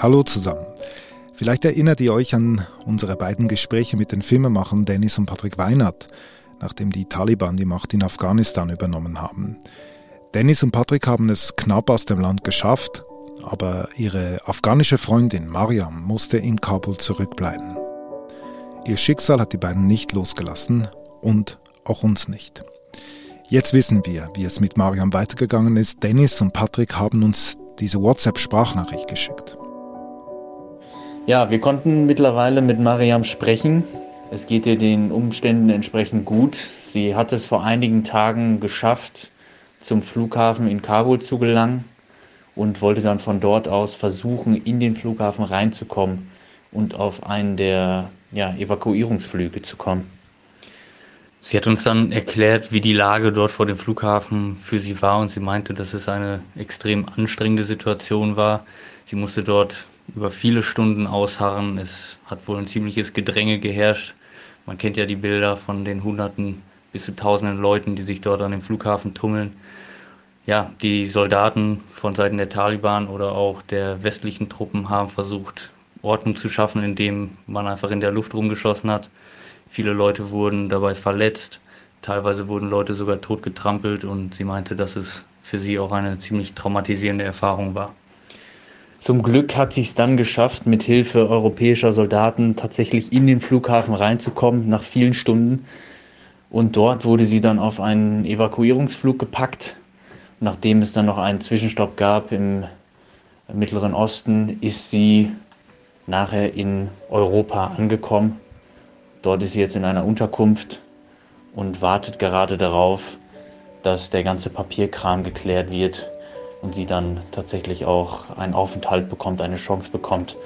Hallo zusammen. Vielleicht erinnert ihr euch an unsere beiden Gespräche mit den Filmemachern Dennis und Patrick Weinert, nachdem die Taliban die Macht in Afghanistan übernommen haben. Dennis und Patrick haben es knapp aus dem Land geschafft, aber ihre afghanische Freundin Mariam musste in Kabul zurückbleiben. Ihr Schicksal hat die beiden nicht losgelassen und auch uns nicht. Jetzt wissen wir, wie es mit Mariam weitergegangen ist. Dennis und Patrick haben uns diese WhatsApp-Sprachnachricht geschickt. Ja, wir konnten mittlerweile mit Mariam sprechen. Es geht ihr den Umständen entsprechend gut. Sie hat es vor einigen Tagen geschafft, zum Flughafen in Kabul zu gelangen und wollte dann von dort aus versuchen, in den Flughafen reinzukommen und auf einen der ja, Evakuierungsflüge zu kommen. Sie hat uns dann erklärt, wie die Lage dort vor dem Flughafen für sie war und sie meinte, dass es eine extrem anstrengende Situation war. Sie musste dort über viele Stunden ausharren. Es hat wohl ein ziemliches Gedränge geherrscht. Man kennt ja die Bilder von den Hunderten bis zu Tausenden Leuten, die sich dort an dem Flughafen tummeln. Ja, die Soldaten von Seiten der Taliban oder auch der westlichen Truppen haben versucht, Ordnung zu schaffen, indem man einfach in der Luft rumgeschossen hat. Viele Leute wurden dabei verletzt, teilweise wurden Leute sogar totgetrampelt und sie meinte, dass es für sie auch eine ziemlich traumatisierende Erfahrung war. Zum Glück hat sie es dann geschafft, mit Hilfe europäischer Soldaten tatsächlich in den Flughafen reinzukommen, nach vielen Stunden. Und dort wurde sie dann auf einen Evakuierungsflug gepackt. Nachdem es dann noch einen Zwischenstopp gab im Mittleren Osten, ist sie nachher in Europa angekommen Dort ist sie jetzt in einer Unterkunft und wartet gerade darauf, dass der ganze Papierkram geklärt wird und sie dann tatsächlich auch einen Aufenthalt bekommt, eine Chance bekommt,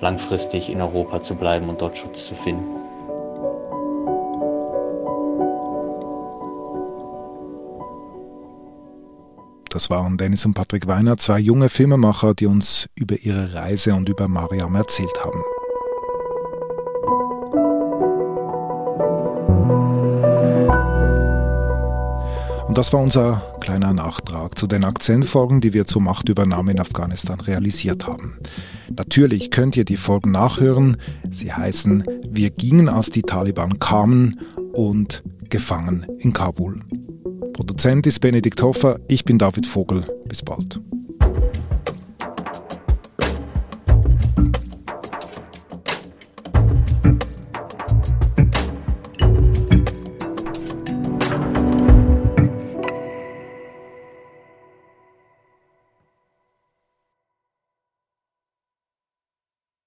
langfristig in Europa zu bleiben und dort Schutz zu finden. Das waren Dennis und Patrick Weiner, zwei junge Filmemacher, die uns über ihre Reise und über Mariam erzählt haben. Und das war unser kleiner Nachtrag zu den Akzentfolgen, die wir zur Machtübernahme in Afghanistan realisiert haben. Natürlich könnt ihr die Folgen nachhören. Sie heißen Wir gingen, als die Taliban kamen und Gefangen in Kabul. Produzent ist Benedikt Hoffer, ich bin David Vogel. Bis bald.